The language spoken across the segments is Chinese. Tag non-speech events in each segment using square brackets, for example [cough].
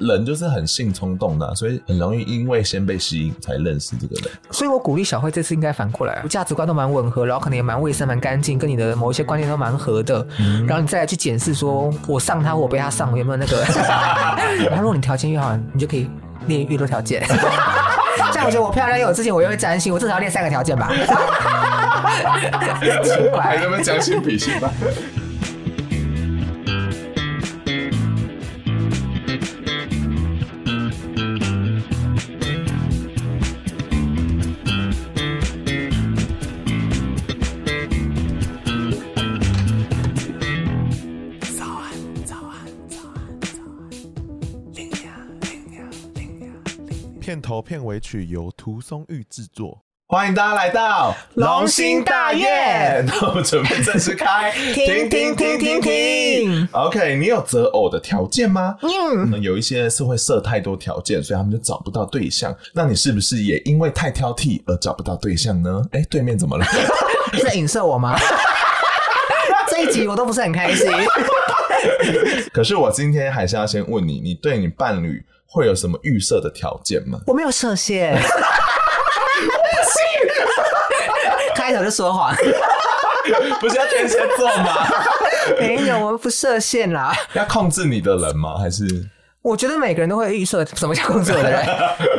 人就是很性冲动的，所以很容易因为先被吸引才认识这个人。所以我鼓励小慧这次应该反过来，价值观都蛮吻合，然后可能也蛮卫生、蛮干净，跟你的某一些观念都蛮合的。嗯、然后你再来去检视，说我上他，我被他上，我有没有那个？[laughs] 然后如果你条件越好，你就可以列越多条件。[laughs] 像我觉得我漂亮又有自信，我又会占星，我至少要列三个条件吧。[laughs] 奇怪，还能不能将心比心吧？头片尾曲由涂松玉制作，欢迎大家来到龙兴大院。那 [laughs] 我们准备正式开，停停停停停。OK，你有择偶的条件吗？嗯，有一些是会设太多条件，所以他们就找不到对象。那你是不是也因为太挑剔而找不到对象呢？[laughs] 哎、欸，对面怎么了？是 [laughs] 在影射我吗？这一集我都不是很开心。[laughs] 可是我今天还是要先问你，你对你伴侣会有什么预设的条件吗？我没有设限，[laughs] 开头就说谎，[laughs] 不是要天蝎座吗？没有，我们不设限啦。要控制你的人吗？还是？我觉得每个人都会预设什么叫控制我的人，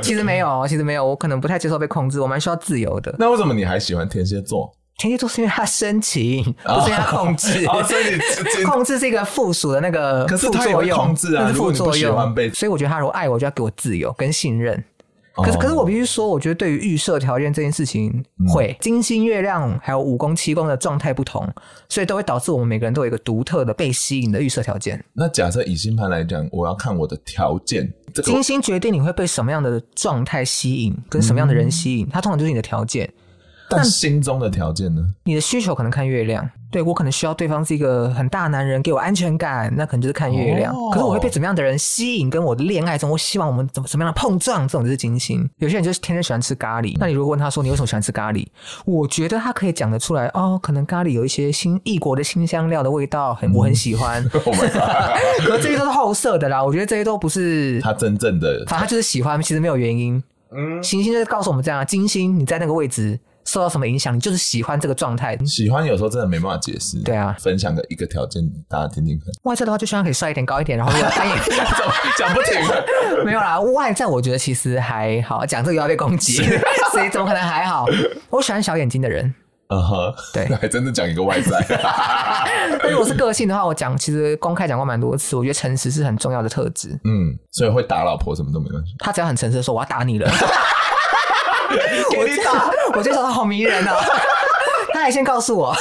其实没有，其实没有，我可能不太接受被控制，我蛮需要自由的。那为什么你还喜欢天蝎座？天蝎座是因为他深情，[laughs] 不是因为他控制。哦哦、所以你 [laughs] 控制是一个附属的那个副作用，控制啊，是副作用。所以我觉得他如果爱我，就要给我自由跟信任。可是，可是我必须说，我觉得对于预设条件这件事情，会、嗯、金星、月亮还有五宫、七宫的状态不同，所以都会导致我们每个人都有一个独特的被吸引的预设条件。那假设以星盘来讲，我要看我的条件，这个、金星决定你会被什么样的状态吸引，跟什么样的人吸引，它通常就是你的条件。但心中的条件呢？你的需求可能看月亮，对，我可能需要对方是一个很大男人，给我安全感，那可能就是看月亮。哦、可是我会被怎么样的人吸引？跟我的恋爱中，我希望我们怎么什么样的碰撞？这种就是金星。有些人就是天天喜欢吃咖喱，那你如果问他说你为什么喜欢吃咖喱？我觉得他可以讲得出来哦，可能咖喱有一些新异国的新香料的味道，很我很喜欢。嗯 [laughs] oh、[laughs] 可这些都是后设的啦，我觉得这些都不是他真正的，反正他就是喜欢，其实没有原因。嗯，行星就是告诉我们这样，金星你在那个位置。受到什么影响？你就是喜欢这个状态。喜欢有时候真的没办法解释。对啊，分享个一个条件，大家听听看。外在的话，就希望可以帅一点、高一点，然后又要单眼皮。讲不停。[laughs] 没有啦，外在我觉得其实还好。讲这个又要被攻击，[laughs] 所以怎么可能还好？我喜欢小眼睛的人。嗯哼，对，[laughs] 还真的讲一个外在。但如果是个性的话，我讲其实公开讲过蛮多次。我觉得诚实是很重要的特质。嗯，所以会打老婆什么都没关系。他只要很诚实的说我要打你了。[laughs] 我知道，我觉得他好迷人啊。他还先告诉我。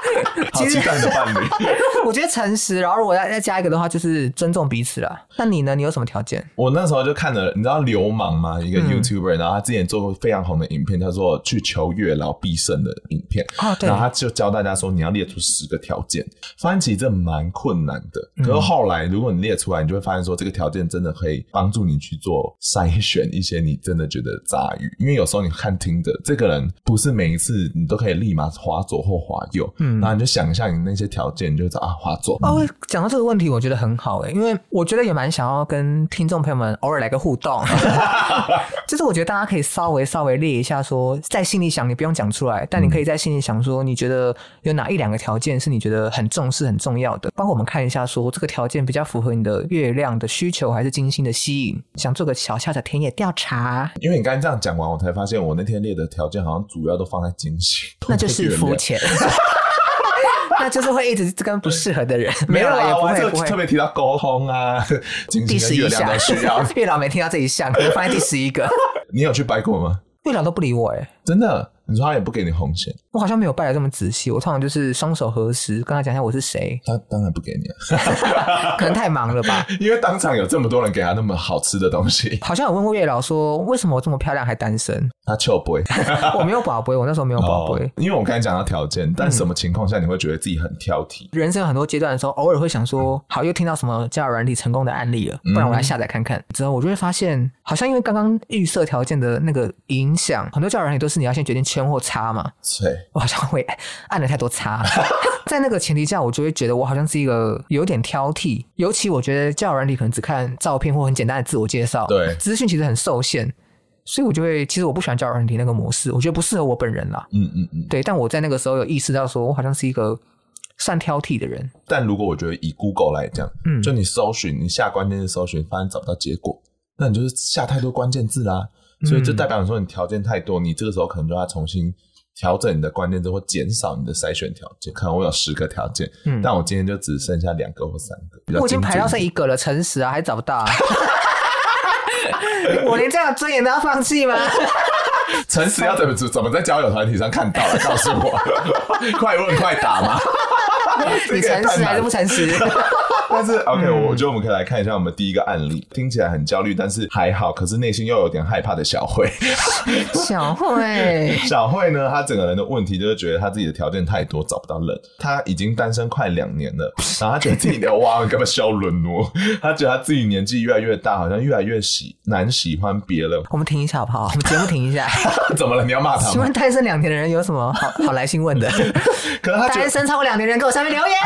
[laughs] 好期待的伴侣，[laughs] 我觉得诚实，然后如果要再加一个的话，就是尊重彼此了。那你呢？你有什么条件？我那时候就看了，你知道流氓吗？一个 YouTuber，、嗯、然后他之前做过非常红的影片，叫做去求月老必胜的影片。哦，对。然后他就教大家说，你要列出十个条件。发现其实这蛮困难的。可是后来，如果你列出来，你就会发现说，这个条件真的可以帮助你去做筛选一些你真的觉得杂鱼。因为有时候你看听的这个人，不是每一次你都可以立马滑左或滑右。嗯。然后你就想一下你那些条件，你就找啊滑左。哦，讲到这个问题，我觉得很好诶，因为我觉得也蛮想要跟听众朋友们偶尔来个互动。[laughs] 就是我觉得大家可以稍微稍微列一下，说在心里想，你不用讲出来，但你可以在心里想说，你觉得有哪一两个条件是你觉得很重视、很重要的，帮我们看一下，说这个条件比较符合你的月亮的需求，还是金星的吸引？想做个小小的田野调查。因为你刚才这样讲完，我才发现我那天列的条件好像主要都放在金星，那就是肤浅。[laughs] 那就是会一直跟不适合的人，没有啦，也不会不会特别提到沟通啊。[laughs] 第十一项需要 [laughs] 月老没听到这一项，可能放在第十一个。[laughs] 你有去拜过吗？月老都不理我哎，真的？你说他也不给你红线？我好像没有拜的这么仔细，我通常就是双手合十，跟他讲一下我是谁。他当然不给你了，[laughs] 可能太忙了吧？[laughs] 因为当场有这么多人给他那么好吃的东西。好像有问过月老说，为什么我这么漂亮还单身？他求不会，[laughs] 我没有宝贝，我那时候没有宝贝、哦。因为我刚才讲到条件，但什么情况下你会觉得自己很挑剔？嗯、人生有很多阶段的时候，偶尔会想说，好，又听到什么交友软体成功的案例了，不然我来下载看看。之后我就会发现，好像因为刚刚预设条件的那个影响，很多交友软体都是你要先决定圈或叉嘛。对，我好像会按了太多叉。[laughs] 在那个前提下，我就会觉得我好像是一个有点挑剔。尤其我觉得交友软体可能只看照片或很简单的自我介绍，对，资讯其实很受限。所以，我就会其实我不喜欢交友软体那个模式，我觉得不适合我本人啦。嗯嗯嗯，对。但我在那个时候有意识到，说我好像是一个算挑剔的人。但如果我觉得以 Google 来讲，嗯，就你搜寻，你下关键字搜寻，发现找不到结果，那你就是下太多关键字啦。所以，就代表你说你条件太多，你这个时候可能就要重新调整你的关键字，或减少你的筛选条件。可能我有十个条件，嗯，但我今天就只剩下两个或三个。我已经排到剩一个了，诚实啊，还找不到啊。[laughs] 我连这样的尊严都要放弃吗？[laughs] 诚实要怎么怎么在交友团体上看到了？告诉我，[laughs] 快问快答吗？你诚实还是不诚实？[laughs] 但是 OK，我觉得我们可以来看一下我们第一个案例，听起来很焦虑，但是还好，可是内心又有点害怕的小慧。小慧，[laughs] 小慧呢？她整个人的问题就是觉得她自己的条件太多，找不到人。她已经单身快两年了，然后她觉得自己的 [laughs] 哇，干嘛消沦哦。她觉得她自己年纪越来越大，好像越来越喜难喜欢别人。我们停一下好不好？我们节目停一下。怎么了？你要骂他吗？请问单身两年的人有什么好好来信问的？可能他单身超过两年的人给我下面留言。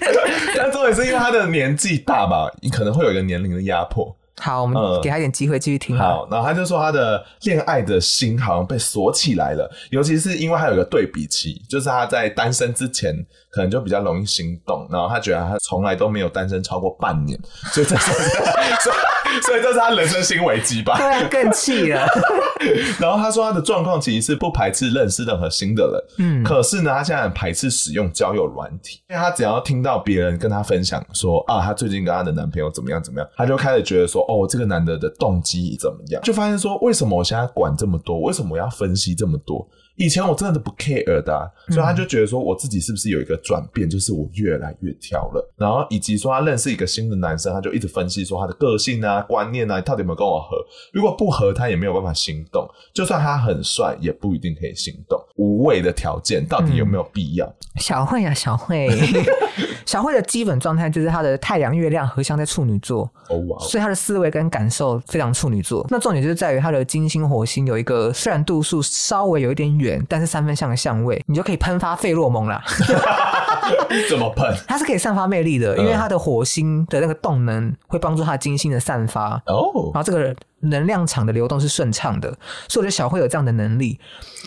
[laughs] 但重点是因为他的年纪大吧，你可能会有一个年龄的压迫。好，我们给他一点机会继续听。好，然后他就说他的恋爱的心好像被锁起来了，尤其是因为他有一个对比期，就是他在单身之前可能就比较容易心动，然后他觉得他从来都没有单身超过半年，[laughs] 所以这是 [laughs] 所以所以这是他人生新危机吧？对啊，更气了。[laughs] 然后他说他的状况其实是不排斥认识任何新的人，嗯，可是呢，他现在很排斥使用交友软体，因为他只要听到别人跟他分享说啊，他最近跟他的男朋友怎么样怎么样，他就开始觉得说。哦，这个男的的动机怎么样？就发现说，为什么我现在管这么多？为什么我要分析这么多？以前我真的都不 care 的、啊，所以他就觉得说，我自己是不是有一个转变？就是我越来越挑了。然后以及说，他认识一个新的男生，他就一直分析说他的个性啊、观念啊，到底有没有跟我合？如果不合，他也没有办法心动。就算他很帅，也不一定可以心动。无谓的条件到底有没有必要？嗯、小慧呀、啊，小慧，[laughs] [laughs] [laughs] 小慧的基本状态就是她的太阳、月亮合相在处女座，哦哇，所以她的思维跟感受非常处女座。那重点就是在于她的金星、火星有一个虽然度数稍微有一点远。但是三分相的相位，你就可以喷发费洛蒙了。[laughs] 怎么喷？它是可以散发魅力的，因为它的火星的那个动能会帮助它金星的散发。哦，然后这个能量场的流动是顺畅的，所以我觉得小慧有这样的能力。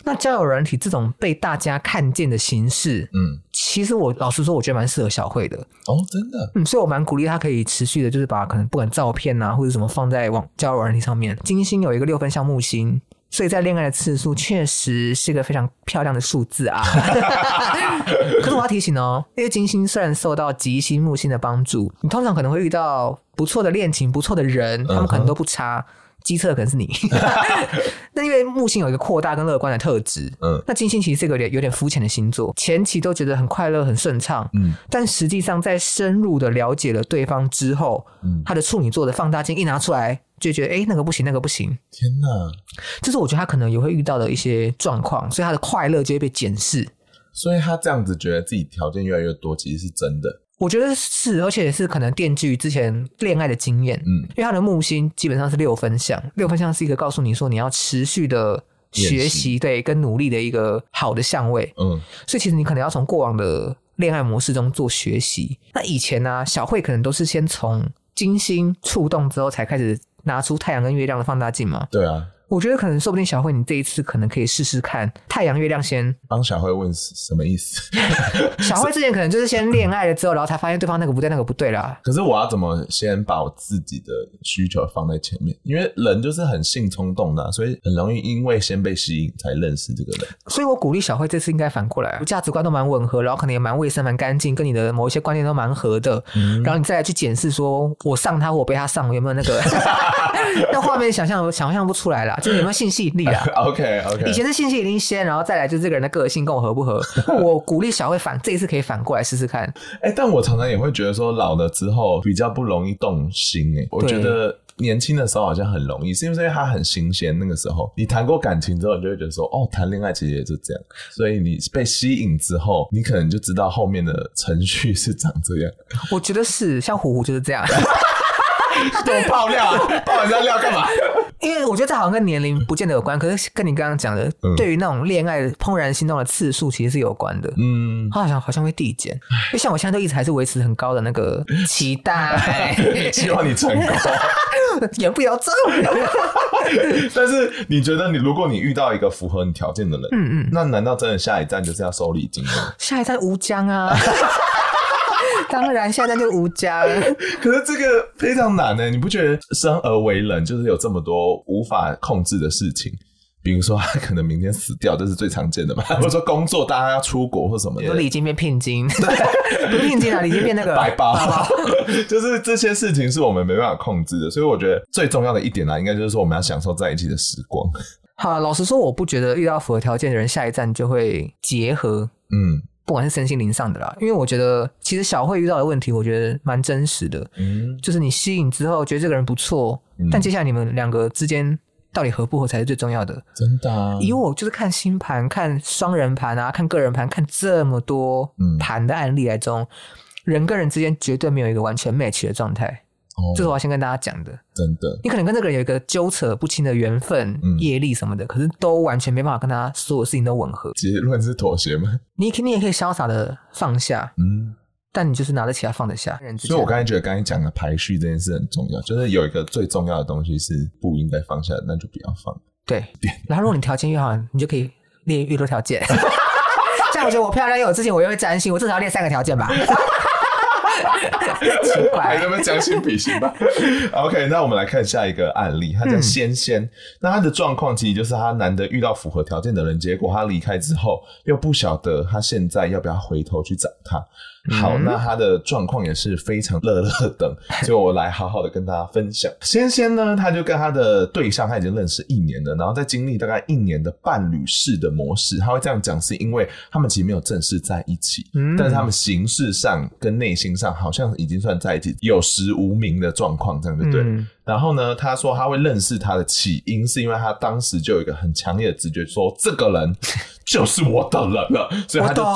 那交友软体这种被大家看见的形式，嗯，其实我老实说，我觉得蛮适合小慧的。哦，真的，嗯，所以我蛮鼓励她可以持续的，就是把可能不管照片啊或者什么放在网交友软体上面。金星有一个六分像木星。所以在恋爱的次数确实是一个非常漂亮的数字啊！[laughs] 可是我要提醒哦，因为金星虽然受到吉星、木星的帮助，你通常可能会遇到不错的恋情、不错的人，他们可能都不差。机测可能是你。[laughs] [laughs] 那因为木星有一个扩大跟乐观的特质，嗯，那金星其实是一个有点有点肤浅的星座，前期都觉得很快乐、很顺畅，嗯，但实际上在深入的了解了对方之后，嗯，他的处女座的放大镜一拿出来。就觉得哎、欸，那个不行，那个不行。天哪！这是我觉得他可能也会遇到的一些状况，所以他的快乐就会被检视。所以他这样子觉得自己条件越来越多，其实是真的。我觉得是，而且是可能奠基于之前恋爱的经验。嗯，因为他的木星基本上是六分相，六分相是一个告诉你说你要持续的学习，对，跟努力的一个好的相位。嗯，所以其实你可能要从过往的恋爱模式中做学习。那以前呢、啊，小慧可能都是先从金星触动之后才开始。拿出太阳跟月亮的放大镜嘛？对啊。我觉得可能说不定小慧，你这一次可能可以试试看太阳月亮先帮小慧问什么意思？[laughs] 小慧之前可能就是先恋爱了之后，然后才发现对方那个不对，那个不对啦。可是我要怎么先把我自己的需求放在前面？因为人就是很性冲动的，所以很容易因为先被吸引才认识这个人。所以我鼓励小慧这次应该反过来，价值观都蛮吻合，然后可能也蛮卫生、蛮干净，跟你的某一些观念都蛮合的。嗯、然后你再来去检视，说我上他或我被他上，有没有那个？[laughs] 那画面想象想象不出来啦。就是有没有性吸引力啊？[laughs] OK OK，以前是性吸引力先，然后再来就是这个人的个性跟我合不合。[laughs] 我鼓励小慧反这一次可以反过来试试看。哎、欸，但我常常也会觉得说老了之后比较不容易动心哎、欸，我觉得。年轻的时候好像很容易，是因为他很新鲜。那个时候你谈过感情之后，你就会觉得说，哦，谈恋爱其实也是这样。所以你被吸引之后，你可能就知道后面的程序是长这样。我觉得是，像虎虎就是这样。[laughs] 多爆料，爆人家料干嘛？因为我觉得这好像跟年龄不见得有关，可是跟你刚刚讲的，嗯、对于那种恋爱怦然心动的次数，其实是有关的。嗯，他好像好像会递减，因为像我现在都一直还是维持很高的那个 [laughs] 期待，希望你成功，[laughs] 也不要这样。[laughs] 但是你觉得，你如果你遇到一个符合你条件的人，嗯嗯，那难道真的下一站就是要收礼金吗？下一站吴江啊。[laughs] 当然，现在就无家了。可是这个非常难呢，你不觉得生而为人就是有这么多无法控制的事情？比如说，他可能明天死掉，这是最常见的嘛？[laughs] 或者说工作，大家要出国或什么的，有礼金变聘金，对，不是聘金啊，礼金变那个 [laughs] 白包。就是这些事情是我们没办法控制的，所以我觉得最重要的一点呢，应该就是说我们要享受在一起的时光。好，老实说，我不觉得遇到符合条件的人，下一站就会结合。嗯。不管是身心灵上的啦，因为我觉得其实小慧遇到的问题，我觉得蛮真实的。嗯，就是你吸引之后觉得这个人不错，嗯、但接下来你们两个之间到底合不合才是最重要的。真的、啊，以我就是看星盘、看双人盘啊、看个人盘、看这么多盘的案例来中，嗯、人跟人之间绝对没有一个完全 match 的状态。这是我要先跟大家讲的，真的。你可能跟这个人有一个纠扯不清的缘分、业力什么的，可是都完全没办法跟他所有事情都吻合。结论是妥协吗？你肯定也可以潇洒的放下，嗯，但你就是拿得起来放得下。所以我刚才觉得刚才讲的排序这件事很重要，就是有一个最重要的东西是不应该放下的，那就不要放。对，然后如果你条件越好，你就可以列越多条件。[laughs] 像我觉得我漂亮又有自信，我又会占星，我至少要列三个条件吧。[laughs] 奇怪，还能不能将心比心吧？OK，那我们来看下一个案例，他叫仙仙。嗯、那他的状况其实就是他难得遇到符合条件的人，结果他离开之后，又不晓得他现在要不要回头去找他。好，那他的状况也是非常乐乐等，[laughs] 所以我来好好的跟大家分享。仙仙呢，他就跟他的对象他已经认识一年了，然后在经历大概一年的伴侣式的模式，他会这样讲，是因为他们其实没有正式在一起，嗯，但是他们形式上跟内心上好像已经算在一起，有实无名的状况，这样就对。嗯、然后呢，他说他会认识他的起因，是因为他当时就有一个很强烈的直觉，说这个人 [laughs] 就是我的人了，所以他就。[laughs]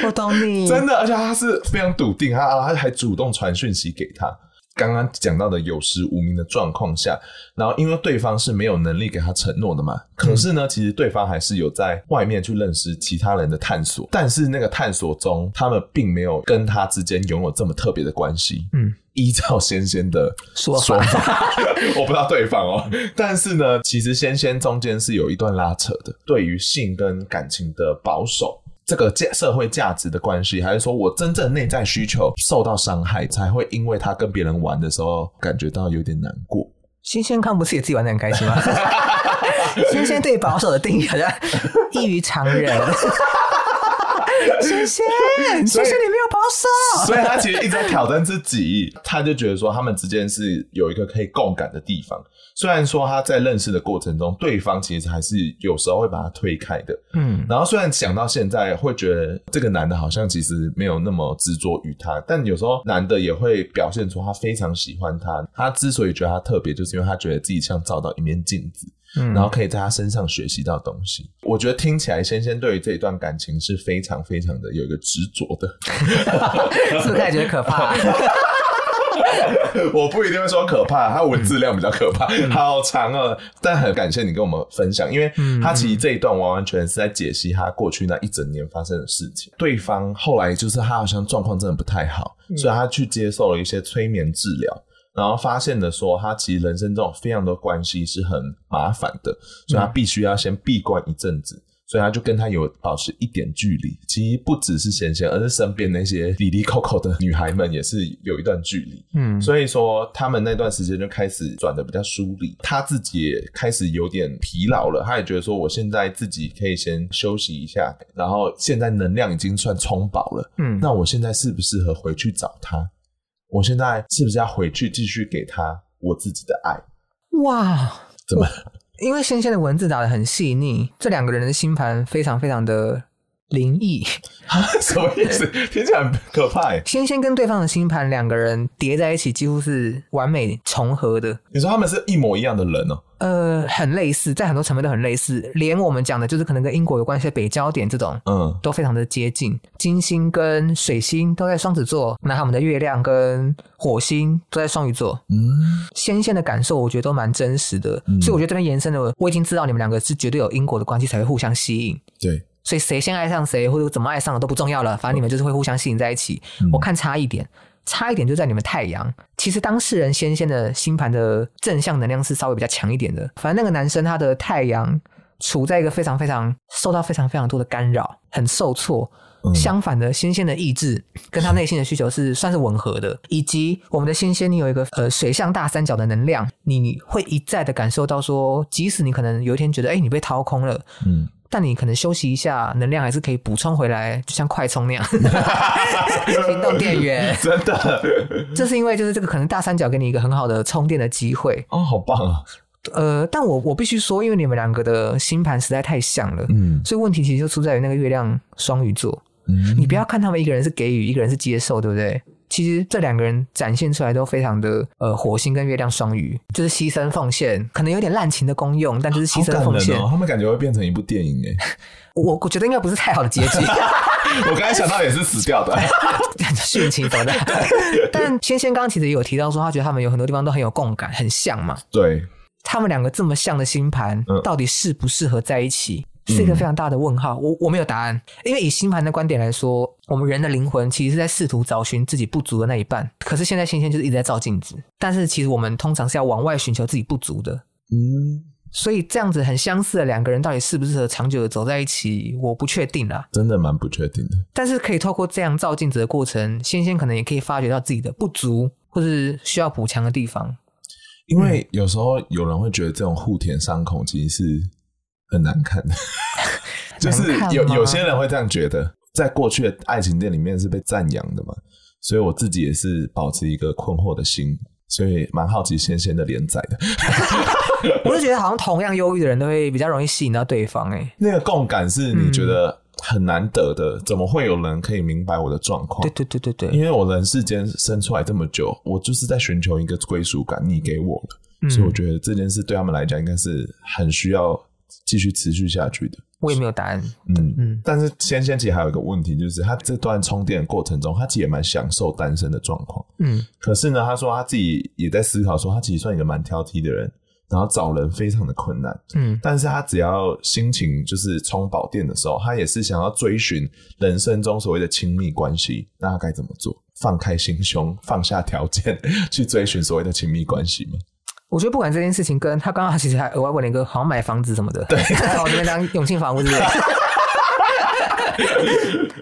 [laughs] 我懂你，真的，而且他是非常笃定，他他还主动传讯息给他。刚刚讲到的有实无名的状况下，然后因为对方是没有能力给他承诺的嘛，可是呢，其实对方还是有在外面去认识其他人的探索，但是那个探索中，他们并没有跟他之间拥有这么特别的关系。嗯，依照仙仙的说法，[laughs] 我不知道对方哦，但是呢，其实仙仙中间是有一段拉扯的，对于性跟感情的保守。这个价社会价值的关系，还是说我真正内在需求受到伤害，才会因为他跟别人玩的时候感觉到有点难过。新鲜康不是也自己玩得很开心吗？[laughs] 新鲜对保守的定义好像异于常人。[laughs] 仙仙，仙仙你没有保守，所以他其实一直在挑战自己。他就觉得说，他们之间是有一个可以共感的地方。虽然说他在认识的过程中，对方其实还是有时候会把他推开的，嗯，然后虽然想到现在会觉得这个男的好像其实没有那么执着于他，但有时候男的也会表现出他非常喜欢他。他之所以觉得他特别，就是因为他觉得自己像照到一面镜子，嗯，然后可以在他身上学习到东西。我觉得听起来仙仙对于这一段感情是非常非常的有一个执着的，[laughs] 是不是感觉可怕？[laughs] 我不一定会说可怕，他文字量比较可怕，嗯、[laughs] 好长哦！但很感谢你跟我们分享，因为他其实这一段完完全是在解析他过去那一整年发生的事情。对方后来就是他好像状况真的不太好，所以他去接受了一些催眠治疗，然后发现了说他其实人生中非常多关系是很麻烦的，所以他必须要先闭关一阵子。所以他就跟他有保持一点距离，其实不只是贤贤，而是身边那些里里扣扣的女孩们也是有一段距离。嗯，所以说他们那段时间就开始转的比较疏离，他自己也开始有点疲劳了。他也觉得说，我现在自己可以先休息一下，然后现在能量已经算充饱了。嗯，那我现在适不适合回去找他？我现在是不是要回去继续给他我自己的爱？哇！怎么？[laughs] 因为仙仙的文字打得很细腻，这两个人的星盘非常非常的。灵异 [laughs] 什么意思？听起来很可怕。仙仙跟对方的星盘两个人叠在一起，几乎是完美重合的。你说他们是一模一样的人哦？呃，很类似，在很多层面都很类似。连我们讲的就是可能跟英国有关系的北交点这种，嗯，都非常的接近。金星跟水星都在双子座，那他们的月亮跟火星都在双鱼座。嗯，仙仙的感受我觉得都蛮真实的，嗯，所以我觉得这边延伸的，我已经知道你们两个是绝对有因果的关系，才会互相吸引。对。所以谁先爱上谁，或者怎么爱上的都不重要了，反正你们就是会互相吸引在一起。嗯、我看差一点，差一点就在你们太阳。其实当事人仙仙的星盘的正向能量是稍微比较强一点的。反正那个男生他的太阳处在一个非常非常受到非常非常多的干扰，很受挫。嗯、相反的，新鲜的意志跟他内心的需求是算是吻合的。以及我们的新鲜，你有一个呃水象大三角的能量，你会一再的感受到说，即使你可能有一天觉得哎、欸、你被掏空了，嗯。但你可能休息一下，能量还是可以补充回来，就像快充那样。[laughs] 行动电源，[laughs] 真的，这是因为就是这个可能大三角给你一个很好的充电的机会。哦，好棒啊！呃，但我我必须说，因为你们两个的星盘实在太像了，嗯，所以问题其实就出在于那个月亮双鱼座。嗯，你不要看他们一个人是给予，一个人是接受，对不对？其实这两个人展现出来都非常的呃，火星跟月亮双鱼，就是牺牲奉献，可能有点滥情的功用，但就是牺牲奉献。哦，他们感觉会变成一部电影诶。我我觉得应该不是太好的结局。[laughs] 我刚才想到也是死掉的，殉情什么的。但仙仙刚刚其实也有提到说，他觉得他们有很多地方都很有共感，很像嘛。对，他们两个这么像的星盘，到底适不适合在一起？嗯是一个非常大的问号，我我没有答案，因为以星盘的观点来说，我们人的灵魂其实是在试图找寻自己不足的那一半。可是现在仙仙就是一直在照镜子，但是其实我们通常是要往外寻求自己不足的。嗯，所以这样子很相似的两个人，到底适不适合长久的走在一起，我不确定啦。真的蛮不确定的。但是可以透过这样照镜子的过程，仙仙可能也可以发觉到自己的不足，或是需要补强的地方。因为有时候有人会觉得这种互填伤口其实是。很难看。的，[laughs] 就是有有些人会这样觉得，在过去的爱情店里面是被赞扬的嘛，所以我自己也是保持一个困惑的心，所以蛮好奇仙仙的连载的。[laughs] 我就觉得好像同样忧郁的人都会比较容易吸引到对方，哎，那个共感是你觉得很难得的，怎么会有人可以明白我的状况？对对对对对，因为我人世间生出来这么久，我就是在寻求一个归属感，你给我的，所以我觉得这件事对他们来讲应该是很需要。继续持续下去的，我也没有答案。嗯嗯，但是先先其实还有一个问题，就是他这段充电的过程中，他其实也蛮享受单身的状况。嗯，可是呢，他说他自己也在思考，说他其实算一个蛮挑剔的人，然后找人非常的困难。嗯，但是他只要心情就是充饱电的时候，他也是想要追寻人生中所谓的亲密关系。那他该怎么做？放开心胸，放下条件，[laughs] 去追寻所谓的亲密关系吗？我觉得不管这件事情，跟他刚刚其实还额外问了一个，好像买房子什么的，对，在我这边当永庆房屋是？[laughs]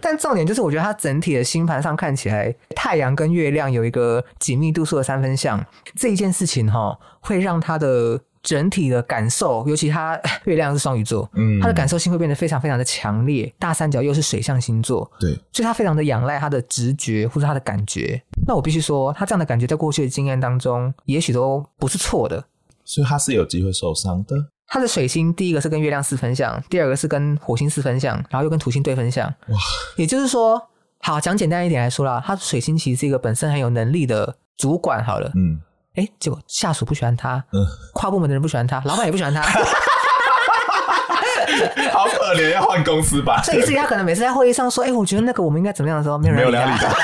但重点就是，我觉得他整体的星盘上看起来，太阳跟月亮有一个紧密度数的三分相，这一件事情哈，会让他的。整体的感受，尤其他月亮是双鱼座，嗯，他的感受性会变得非常非常的强烈。大三角又是水象星座，对，所以他非常的仰赖他的直觉或者他的感觉。那我必须说，他这样的感觉在过去的经验当中，也许都不是错的。所以他是有机会受伤的。他的水星第一个是跟月亮四分相，第二个是跟火星四分相，然后又跟土星对分相。哇，也就是说，好讲简单一点来说啦，他的水星其实是一个本身很有能力的主管。好了，嗯。哎，结果下属不喜欢他，嗯，跨部门的人不喜欢他，老板也不喜欢他，[laughs] 好可怜，要换公司吧？所以，所以他可能每次在会议上说：“哎，我觉得那个我们应该怎么样的时候，没有人理他。”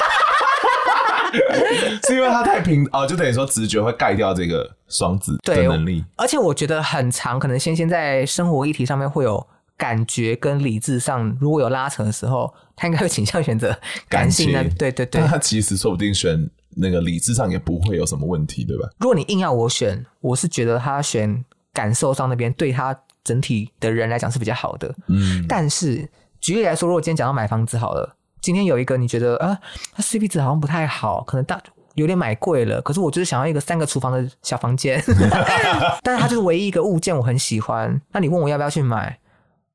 [laughs] 是因为他太平哦，就等于说直觉会盖掉这个双子的能力。而且我觉得很长，可能仙仙在生活议题上面会有感觉跟理智上如果有拉扯的时候，他应该会倾向选择感性的。对对对，但他其实说不定选。那个理智上也不会有什么问题，对吧？如果你硬要我选，我是觉得他选感受上那边对他整体的人来讲是比较好的。嗯，但是举例来说，如果今天讲到买房子好了，今天有一个你觉得啊，它 CP 值好像不太好，可能大有点买贵了，可是我就是想要一个三个厨房的小房间，[laughs] 但是它就是唯一一个物件我很喜欢，那你问我要不要去买？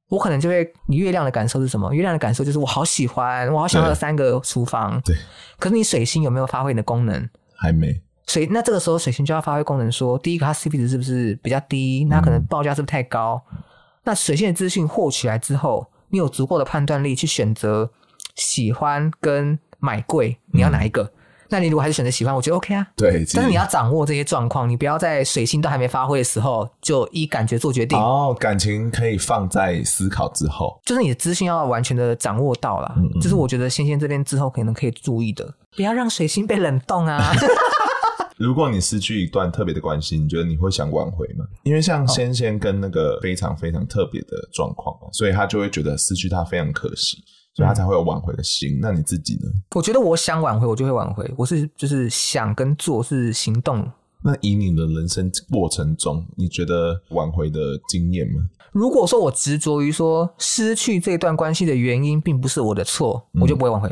我可能就会，你月亮的感受是什么？月亮的感受就是我好喜欢，我好想要三个厨房。对，可是你水星有没有发挥你的功能？还没。所以那这个时候水星就要发挥功能说，说第一个它 CP 值是不是比较低？那可能报价是不是太高？嗯、那水星的资讯获取来之后，你有足够的判断力去选择喜欢跟买贵，你要哪一个？嗯、那你如果还是选择喜欢，我觉得 OK 啊。对，但是你要掌握这些状况，你不要在水星都还没发挥的时候就依感觉做决定。哦，感情可以放在思考之后，就是你的资讯要完全的掌握到了。嗯嗯，就是我觉得仙仙这边之后可能可以注意的，不要让水星被冷冻啊。[laughs] 如果你失去一段特别的关系，你觉得你会想挽回吗？因为像仙仙跟那个非常非常特别的状况，所以他就会觉得失去他非常可惜，所以他才会有挽回的心。那你自己呢？我觉得我想挽回，我就会挽回。我是就是想跟做是行动。那以你的人生过程中，你觉得挽回的经验吗？如果说我执着于说失去这段关系的原因并不是我的错，嗯、我就不会挽回。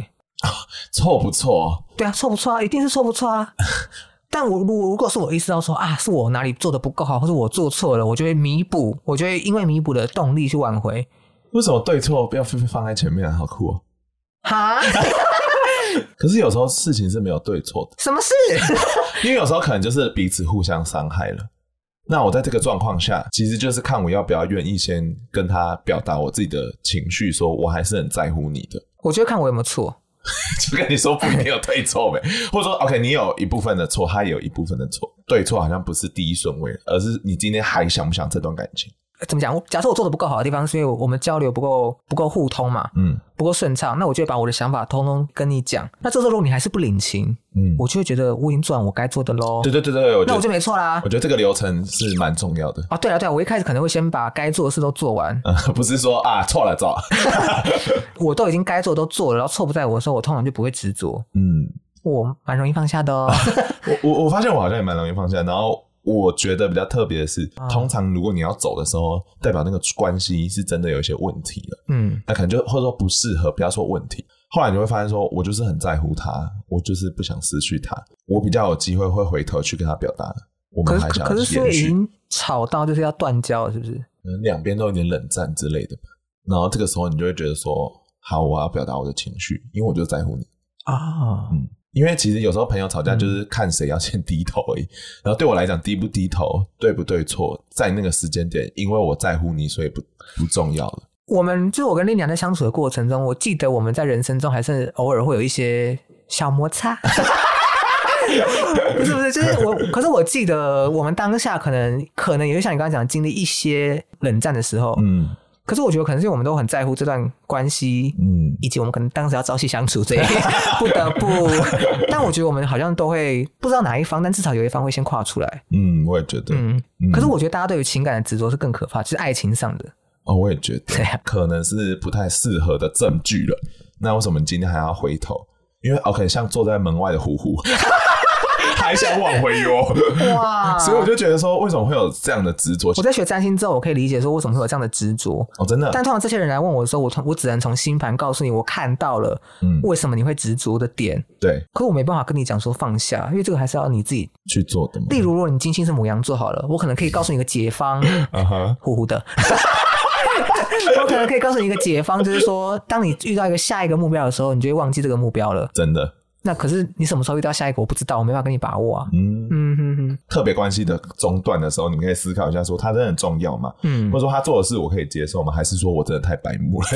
错不错？对啊，错不错啊？一定是错不错啊？[laughs] 但我如果如果是我意识到说啊，是我哪里做的不够好，或者我做错了，我就会弥补，我就会因为弥补的动力去挽回。为什么对错不要放在前面？好酷哦！哈，[laughs] 可是有时候事情是没有对错的。什么事？[laughs] 因为有时候可能就是彼此互相伤害了。那我在这个状况下，其实就是看我要不要愿意先跟他表达我自己的情绪，说我还是很在乎你的。我觉得看我有没有错。[laughs] 就跟你说不一定有对错呗，或者说 OK，你有一部分的错，他也有一部分的错，对错好像不是第一顺位，而是你今天还想不想这段感情？怎么讲？假设我做的不够好的地方，是因为我们交流不够不够互通嘛，嗯，不够顺畅，那我就会把我的想法通通跟你讲。那这时候如果你还是不领情，嗯，我就会觉得我已经做完我该做的喽。对对对对，我那我就没错啦。我觉得这个流程是蛮重要的啊。对啊对啊，我一开始可能会先把该做的事都做完，嗯、不是说啊错了错了，[laughs] [laughs] 我都已经该做的都做了，然后错不在我的时候，我通常就不会执着。嗯，我蛮容易放下的哦。[laughs] 我我我发现我好像也蛮容易放下，然后。我觉得比较特别的是，通常如果你要走的时候，代表那个关系是真的有一些问题了。嗯，那可能就或者说不适合，不要说问题。后来你会发现，说我就是很在乎他，我就是不想失去他，我比较有机会会回头去跟他表达，我们还想。可是可是已经吵到就是要断交了，是不是？嗯，两边都有点冷战之类的。然后这个时候你就会觉得说，好，我要表达我的情绪，因为我就在乎你啊。嗯。因为其实有时候朋友吵架就是看谁要先低头而已，然后对我来讲，低不低头、对不对错，在那个时间点，因为我在乎你，所以不不重要了。我们就我跟丽娘在相处的过程中，我记得我们在人生中还是偶尔会有一些小摩擦，[laughs] 不是不是，就是我，可是我记得我们当下可能可能也会像你刚刚讲，经历一些冷战的时候，嗯。可是我觉得可能是因为我们都很在乎这段关系，嗯，以及我们可能当时要朝夕相处，[laughs] [laughs] 这样不得不。[laughs] 但我觉得我们好像都会不知道哪一方，但至少有一方会先跨出来。嗯，我也觉得。嗯，嗯，可是我觉得大家对于情感的执着是更可怕，就是爱情上的。哦，我也觉得，可能是不太适合的证据了。那为什么你今天还要回头？因为 OK，像坐在门外的呼呼。还想挽回哟，哇！[laughs] 所以我就觉得说，为什么会有这样的执着？我在学占星之后，我可以理解说为什么会有这样的执着哦，真的。但通常这些人来问我的时候，我从我只能从星盘告诉你，我看到了，嗯，为什么你会执着的点？对。可是我没办法跟你讲说放下，因为这个还是要你自己去做的。例如，如果你金星是牡羊座好了，我可能可以告诉你一个解方，嗯哼，呼呼的。[laughs] 我可能可以告诉你一个解方，就是说，当你遇到一个下一个目标的时候，你就会忘记这个目标了。真的。那可是你什么时候遇到下一个？我不知道，我没办法跟你把握啊。嗯嗯哼哼，特别关系的中断的时候，你可以思考一下，说他真的很重要吗？嗯，或者说他做的事我可以接受吗？还是说我真的太白目了？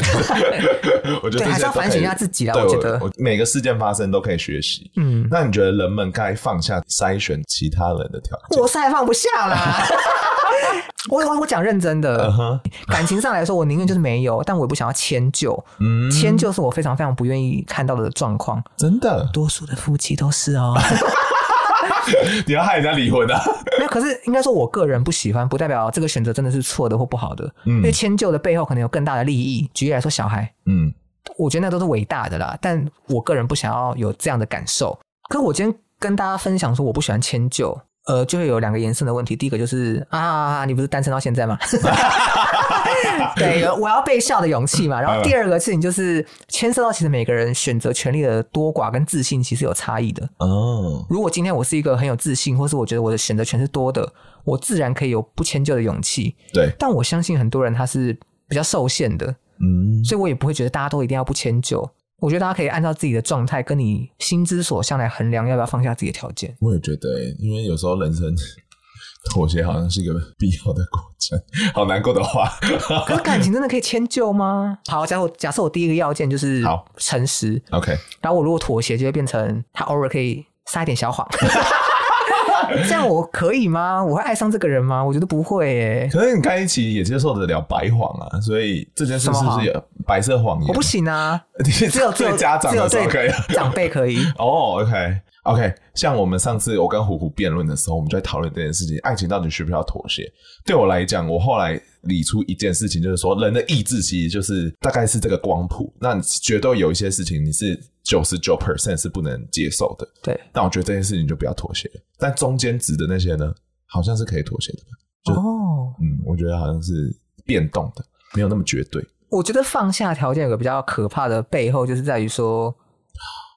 [laughs] 对，还是要反省一下自己啦。我觉得我每个事件发生都可以学习。嗯，那你觉得人们该放下筛选其他人的条件？我实在放不下啦。[laughs] 我我我讲认真的，uh huh. 感情上来说，我宁愿就是没有，但我也不想要迁就。嗯，迁就是我非常非常不愿意看到的状况。真的，多数的夫妻都是哦。[laughs] 你要害人家离婚啊？[laughs] 没有，可是应该说，我个人不喜欢，不代表这个选择真的是错的或不好的。嗯，因为迁就的背后可能有更大的利益。举例来说，小孩，嗯，我觉得那都是伟大的啦，但我个人不想要有这样的感受。可是我今天跟大家分享说，我不喜欢迁就。呃，就会有两个延伸的问题。第一个就是啊，你不是单身到现在吗？[laughs] 对，我要被笑的勇气嘛。然后第二个事情就是牵涉到，其实每个人选择权利的多寡跟自信其实有差异的。哦，如果今天我是一个很有自信，或是我觉得我的选择权是多的，我自然可以有不迁就的勇气。对，但我相信很多人他是比较受限的。嗯，所以我也不会觉得大家都一定要不迁就。我觉得大家可以按照自己的状态，跟你心之所向来衡量，要不要放下自己的条件。我也觉得、欸，因为有时候人生 [laughs] 妥协好像是一个必要的过程。好难过的话，[laughs] 可是感情真的可以迁就吗？好，假如假设我第一个要件就是好诚实，OK。然后我如果妥协，就会变成他偶尔可以撒一点小谎。[laughs] 这样我可以吗？我会爱上这个人吗？我觉得不会耶。可是你在一起也接受得了白谎啊，所以这件事是不是有白色谎言？我不行啊，[laughs] 只有对家长的时候可以，长辈可以。哦、oh,，OK OK。像我们上次我跟虎虎辩论的时候，我们就在讨论这件事情：爱情到底需不需要妥协？对我来讲，我后来理出一件事情，就是说人的意志其实就是大概是这个光谱。那绝对有一些事情你是。九十九 percent 是不能接受的，对。但我觉得这件事情就不要妥协。但中间值的那些呢，好像是可以妥协的。就哦，嗯，我觉得好像是变动的，没有那么绝对。我觉得放下条件有个比较可怕的背后，就是在于说，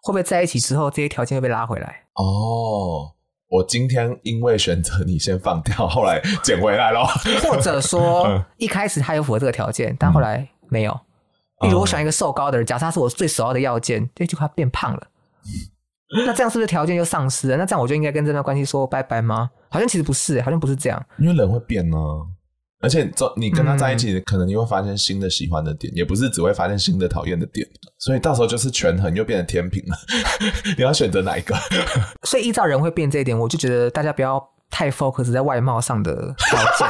会不会在一起之后，这些条件会被拉回来？哦，我今天因为选择你先放掉，后来捡回来了，或者说 [laughs] 一开始他有符合这个条件，但后来没有。例如我选一个瘦高的人，假设他是我最首要的要件，这句话变胖了，那这样是不是条件就丧失了？那这样我就应该跟这段关系说拜拜吗？好像其实不是，好像不是这样，因为人会变呢、啊，而且你跟他在一起，可能你会发现新的喜欢的点，嗯、也不是只会发现新的讨厌的点，所以到时候就是权衡又变成天平了，[laughs] 你要选择哪一个？所以依照人会变这一点，我就觉得大家不要太 focus 在外貌上的条件。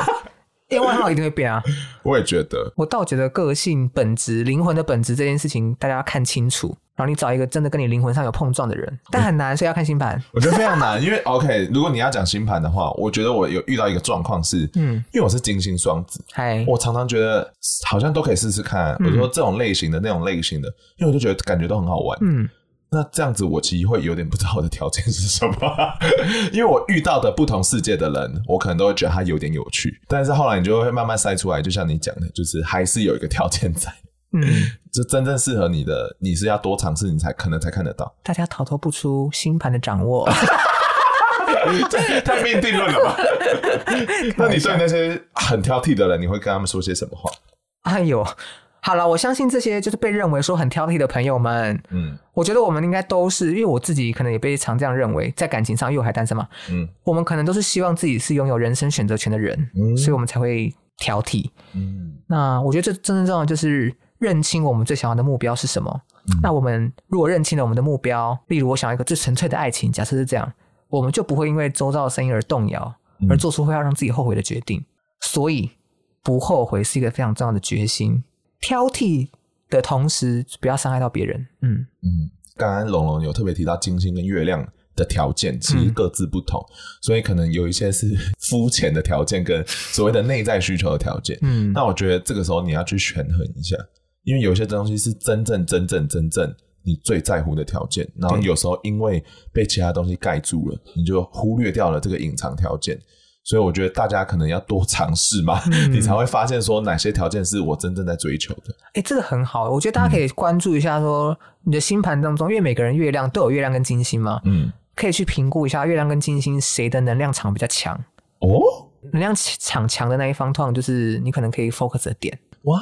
因为外号一定会变啊！[laughs] 我也觉得，我倒觉得个性本质、灵魂的本质这件事情，大家要看清楚。然后你找一个真的跟你灵魂上有碰撞的人，但很难，所以要看星盘。我觉得非常难，因为 OK，如果你要讲星盘的话，我觉得我有遇到一个状况是，嗯，因为我是金星双子，嗨，我常常觉得好像都可以试试看。我说这种类型的、那种类型的，因为我就觉得感觉都很好玩，嗯。那这样子，我其实会有点不知道我的条件是什么，[laughs] 因为我遇到的不同世界的人，我可能都会觉得他有点有趣，但是后来你就会慢慢筛出来，就像你讲的，就是还是有一个条件在，嗯，[laughs] 就真正适合你的，你是要多尝试，你才可能才看得到。大家逃脱不出星盘的掌握，[laughs] 太命定论了吧？那你对那些很挑剔的人，你会跟他们说些什么话？哎呦。好了，我相信这些就是被认为说很挑剔的朋友们，嗯，我觉得我们应该都是，因为我自己可能也被常这样认为，在感情上，因为我还单身嘛，嗯，我们可能都是希望自己是拥有人生选择权的人，嗯，所以我们才会挑剔，嗯，那我觉得这真正重要就是认清我们最想要的目标是什么。嗯，那我们如果认清了我们的目标，例如我想要一个最纯粹的爱情，假设是这样，我们就不会因为周遭的声音而动摇，而做出会要让自己后悔的决定。所以不后悔是一个非常重要的决心。挑剔的同时，不要伤害到别人。嗯嗯，刚刚龙龙有特别提到金星跟月亮的条件，其实各自不同，嗯、所以可能有一些是肤浅的条件，跟所谓的内在需求的条件。嗯，那我觉得这个时候你要去权衡一下，因为有些东西是真正、真正、真正你最在乎的条件，然后有时候因为被其他东西盖住了，你就忽略掉了这个隐藏条件。所以我觉得大家可能要多尝试嘛，嗯、[laughs] 你才会发现说哪些条件是我真正在追求的。哎、欸，这个很好，我觉得大家可以关注一下说你的星盘当中，因为每个人月亮都有月亮跟金星嘛，嗯，可以去评估一下月亮跟金星谁的能量场比较强。哦，能量场强的那一方，通常就是你可能可以 focus 的点。哇，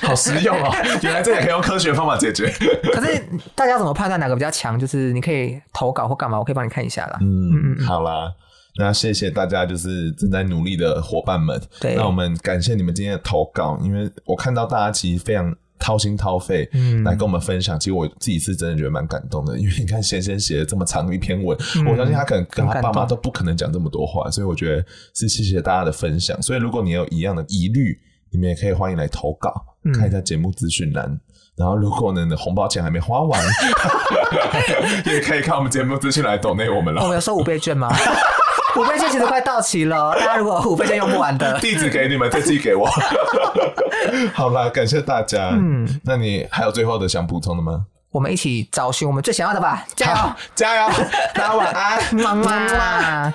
好实用哦！[laughs] 原来这也可以用科学方法解决。[laughs] 可是大家怎么判断哪个比较强？就是你可以投稿或干嘛，我可以帮你看一下啦。嗯嗯嗯，好啦。那谢谢大家，就是正在努力的伙伴们。对，那我们感谢你们今天的投稿，因为我看到大家其实非常掏心掏肺，嗯，来跟我们分享。其实我自己是真的觉得蛮感动的，因为你看先生写了这么长的一篇文，嗯，我相信他可能跟他爸妈都不可能讲这么多话，所以我觉得是谢谢大家的分享。所以如果你有一样的疑虑，你们也可以欢迎来投稿，嗯，看一下节目资讯栏。然后如果呢，你的红包钱还没花完，[laughs] 也可以看我们节目资讯来抖内我们了。我们有收五倍券吗？[laughs] 五倍券其实快到期了，[laughs] 大家如果五倍券用不完的，地址给你们，再寄给我。[laughs] 好啦，感谢大家。嗯，那你还有最后的想补充的吗？我们一起找寻我们最想要的吧，加油，加油！[laughs] 大家晚安，妈妈。